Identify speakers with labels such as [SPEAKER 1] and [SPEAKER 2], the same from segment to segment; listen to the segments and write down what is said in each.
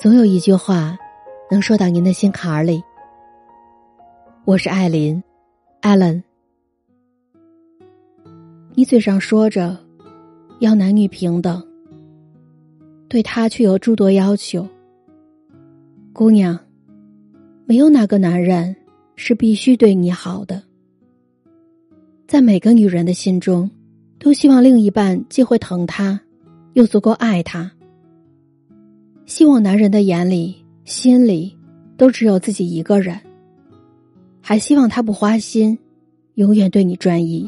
[SPEAKER 1] 总有一句话，能说到您的心坎儿里。我是艾琳，Allen。你嘴上说着要男女平等，对他却有诸多要求。姑娘，没有哪个男人是必须对你好的。在每个女人的心中，都希望另一半既会疼她，又足够爱她。希望男人的眼里、心里都只有自己一个人，还希望他不花心，永远对你专一。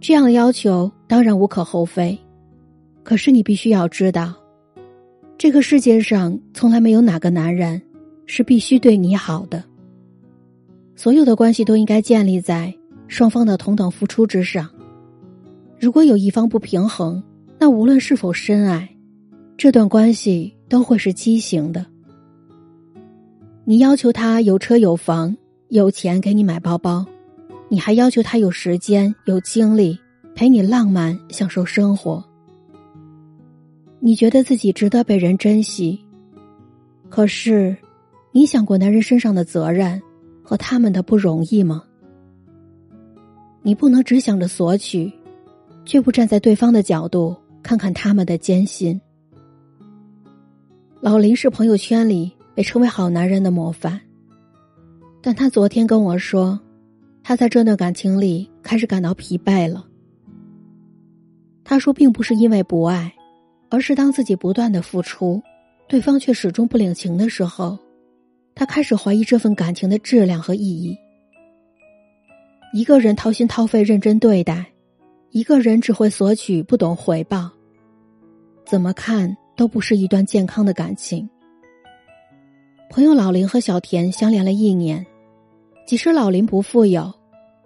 [SPEAKER 1] 这样的要求当然无可厚非，可是你必须要知道，这个世界上从来没有哪个男人是必须对你好的。所有的关系都应该建立在双方的同等付出之上。如果有一方不平衡，那无论是否深爱。这段关系都会是畸形的。你要求他有车有房有钱给你买包包，你还要求他有时间有精力陪你浪漫享受生活。你觉得自己值得被人珍惜，可是，你想过男人身上的责任和他们的不容易吗？你不能只想着索取，却不站在对方的角度看看他们的艰辛。老林是朋友圈里被称为好男人的模范，但他昨天跟我说，他在这段感情里开始感到疲惫了。他说，并不是因为不爱，而是当自己不断的付出，对方却始终不领情的时候，他开始怀疑这份感情的质量和意义。一个人掏心掏肺认真对待，一个人只会索取不懂回报，怎么看？都不是一段健康的感情。朋友老林和小田相恋了一年，即使老林不富有，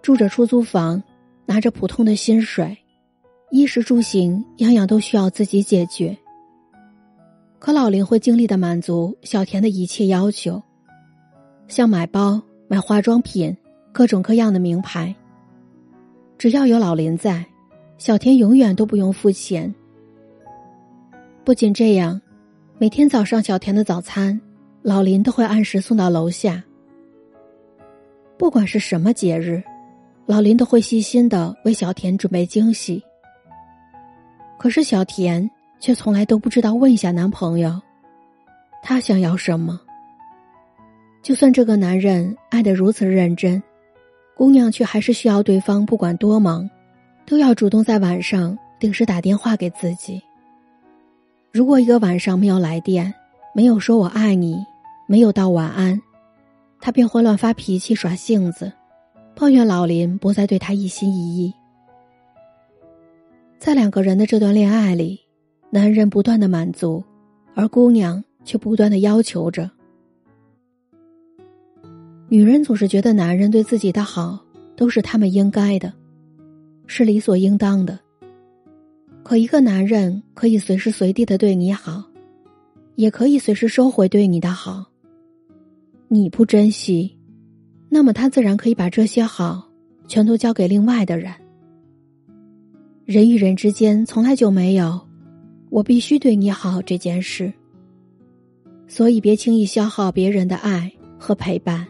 [SPEAKER 1] 住着出租房，拿着普通的薪水，衣食住行样样都需要自己解决。可老林会尽力的满足小田的一切要求，像买包、买化妆品、各种各样的名牌。只要有老林在，小田永远都不用付钱。不仅这样，每天早上小田的早餐，老林都会按时送到楼下。不管是什么节日，老林都会细心的为小田准备惊喜。可是小田却从来都不知道问一下男朋友，他想要什么。就算这个男人爱的如此认真，姑娘却还是需要对方不管多忙，都要主动在晚上定时打电话给自己。如果一个晚上没有来电，没有说我爱你，没有道晚安，他便会乱发脾气、耍性子，抱怨老林不再对他一心一意。在两个人的这段恋爱里，男人不断的满足，而姑娘却不断的要求着。女人总是觉得男人对自己的好都是他们应该的，是理所应当的。可一个男人可以随时随地的对你好，也可以随时收回对你的好。你不珍惜，那么他自然可以把这些好全都交给另外的人。人与人之间从来就没有“我必须对你好”这件事，所以别轻易消耗别人的爱和陪伴。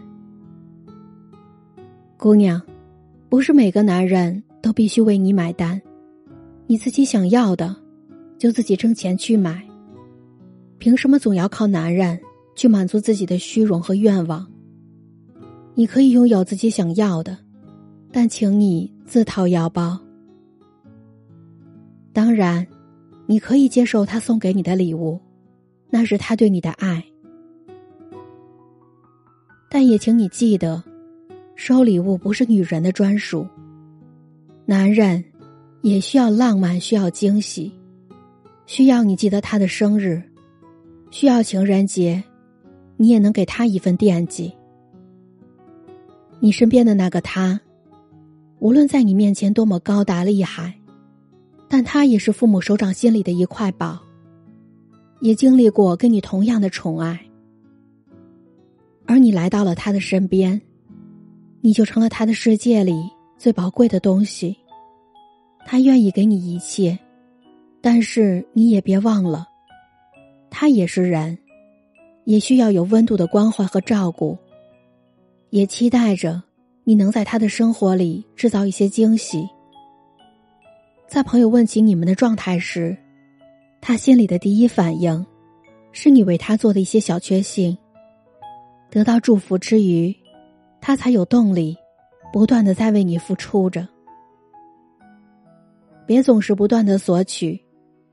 [SPEAKER 1] 姑娘，不是每个男人都必须为你买单。你自己想要的，就自己挣钱去买。凭什么总要靠男人去满足自己的虚荣和愿望？你可以拥有自己想要的，但请你自掏腰包。当然，你可以接受他送给你的礼物，那是他对你的爱。但也请你记得，收礼物不是女人的专属，男人。也需要浪漫，需要惊喜，需要你记得他的生日，需要情人节，你也能给他一份惦记。你身边的那个他，无论在你面前多么高大厉害，但他也是父母手掌心里的一块宝，也经历过跟你同样的宠爱，而你来到了他的身边，你就成了他的世界里最宝贵的东西。他愿意给你一切，但是你也别忘了，他也是人，也需要有温度的关怀和照顾，也期待着你能在他的生活里制造一些惊喜。在朋友问起你们的状态时，他心里的第一反应是你为他做的一些小确幸。得到祝福之余，他才有动力不断的在为你付出着。别总是不断的索取。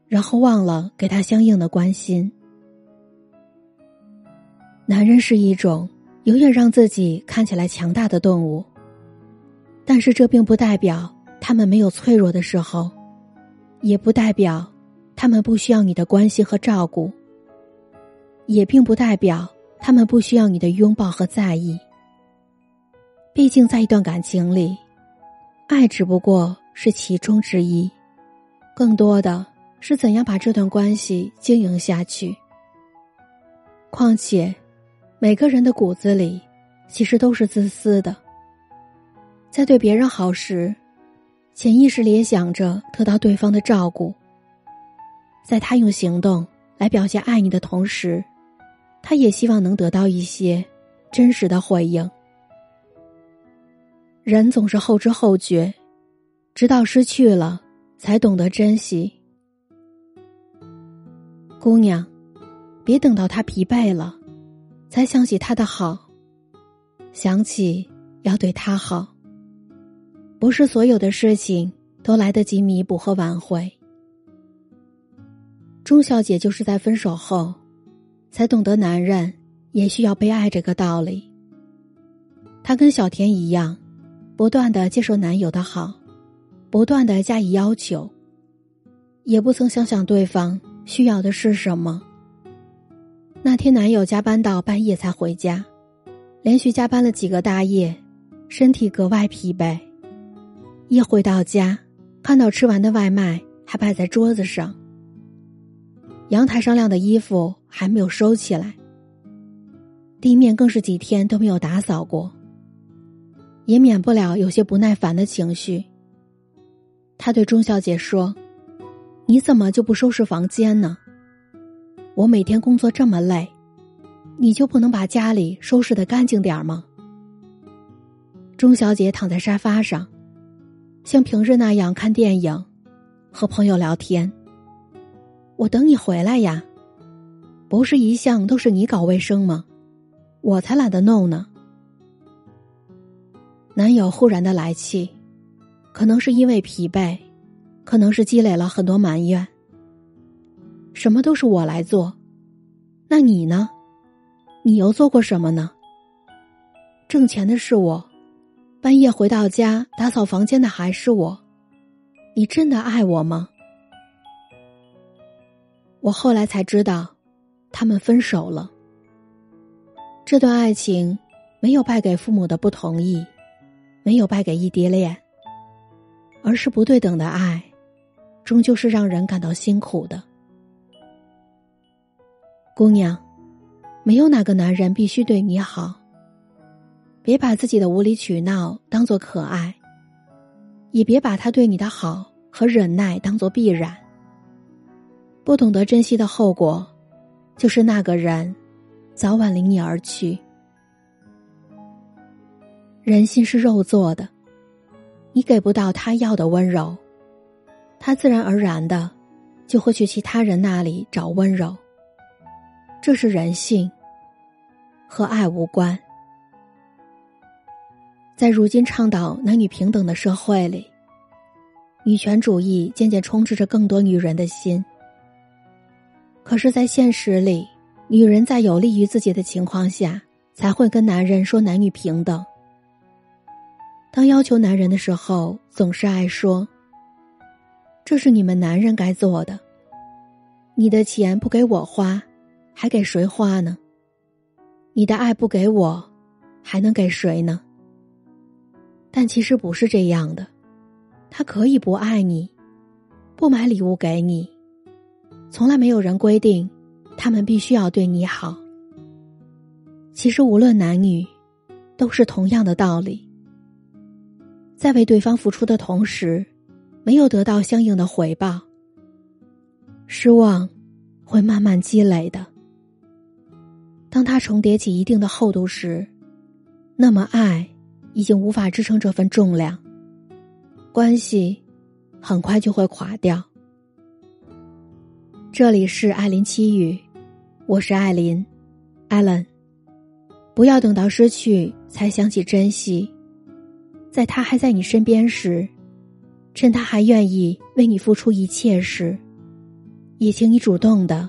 [SPEAKER 1] 然后忘了给他相应的关心。男人是一种永远让自己看起来强大的动物，但是这并不代表他们没有脆弱的时候，也不代表他们不需要你的关心和照顾，也并不代表他们不需要你的拥抱和在意。毕竟，在一段感情里，爱只不过是其中之一，更多的。是怎样把这段关系经营下去？况且，每个人的骨子里其实都是自私的。在对别人好时，潜意识里也想着得到对方的照顾。在他用行动来表现爱你的同时，他也希望能得到一些真实的回应。人总是后知后觉，直到失去了，才懂得珍惜。姑娘，别等到他疲惫了，才想起他的好。想起要对他好。不是所有的事情都来得及弥补和挽回。钟小姐就是在分手后，才懂得男人也需要被爱这个道理。她跟小田一样，不断的接受男友的好，不断的加以要求，也不曾想想对方。需要的是什么？那天男友加班到半夜才回家，连续加班了几个大夜，身体格外疲惫。一回到家，看到吃完的外卖还摆在桌子上，阳台上晾的衣服还没有收起来，地面更是几天都没有打扫过，也免不了有些不耐烦的情绪。他对钟小姐说。你怎么就不收拾房间呢？我每天工作这么累，你就不能把家里收拾的干净点吗？钟小姐躺在沙发上，像平日那样看电影，和朋友聊天。我等你回来呀，不是一向都是你搞卫生吗？我才懒得弄呢。男友忽然的来气，可能是因为疲惫。可能是积累了很多埋怨，什么都是我来做，那你呢？你又做过什么呢？挣钱的是我，半夜回到家打扫房间的还是我，你真的爱我吗？我后来才知道，他们分手了。这段爱情没有败给父母的不同意，没有败给异地恋，而是不对等的爱。终究是让人感到辛苦的，姑娘，没有哪个男人必须对你好。别把自己的无理取闹当做可爱，也别把他对你的好和忍耐当做必然。不懂得珍惜的后果，就是那个人早晚离你而去。人心是肉做的，你给不到他要的温柔。他自然而然的就会去其他人那里找温柔，这是人性，和爱无关。在如今倡导男女平等的社会里，女权主义渐渐充斥着更多女人的心。可是，在现实里，女人在有利于自己的情况下，才会跟男人说男女平等。当要求男人的时候，总是爱说。这是你们男人该做的。你的钱不给我花，还给谁花呢？你的爱不给我，还能给谁呢？但其实不是这样的，他可以不爱你，不买礼物给你，从来没有人规定他们必须要对你好。其实无论男女，都是同样的道理，在为对方付出的同时。没有得到相应的回报，失望会慢慢积累的。当它重叠起一定的厚度时，那么爱已经无法支撑这份重量，关系很快就会垮掉。这里是艾琳七语，我是艾琳，艾伦。不要等到失去才想起珍惜，在他还在你身边时，趁他还愿意为你付出一切时，也请你主动的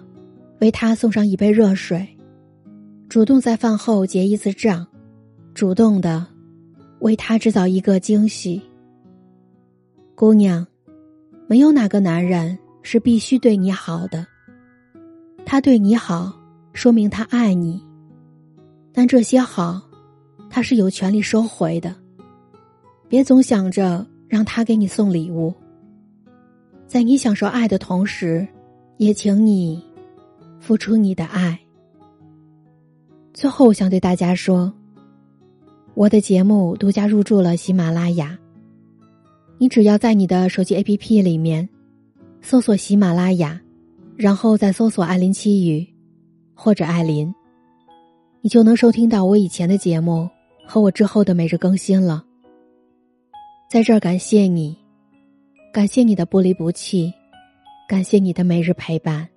[SPEAKER 1] 为他送上一杯热水。主动在饭后结一次账，主动的为他制造一个惊喜。姑娘，没有哪个男人是必须对你好的。他对你好，说明他爱你。但这些好，他是有权利收回的。别总想着让他给你送礼物，在你享受爱的同时，也请你付出你的爱。最后，我想对大家说，我的节目独家入驻了喜马拉雅。你只要在你的手机 APP 里面搜索喜马拉雅，然后再搜索“艾琳七语”或者“艾琳”，你就能收听到我以前的节目和我之后的每日更新了。在这儿感谢你，感谢你的不离不弃，感谢你的每日陪伴。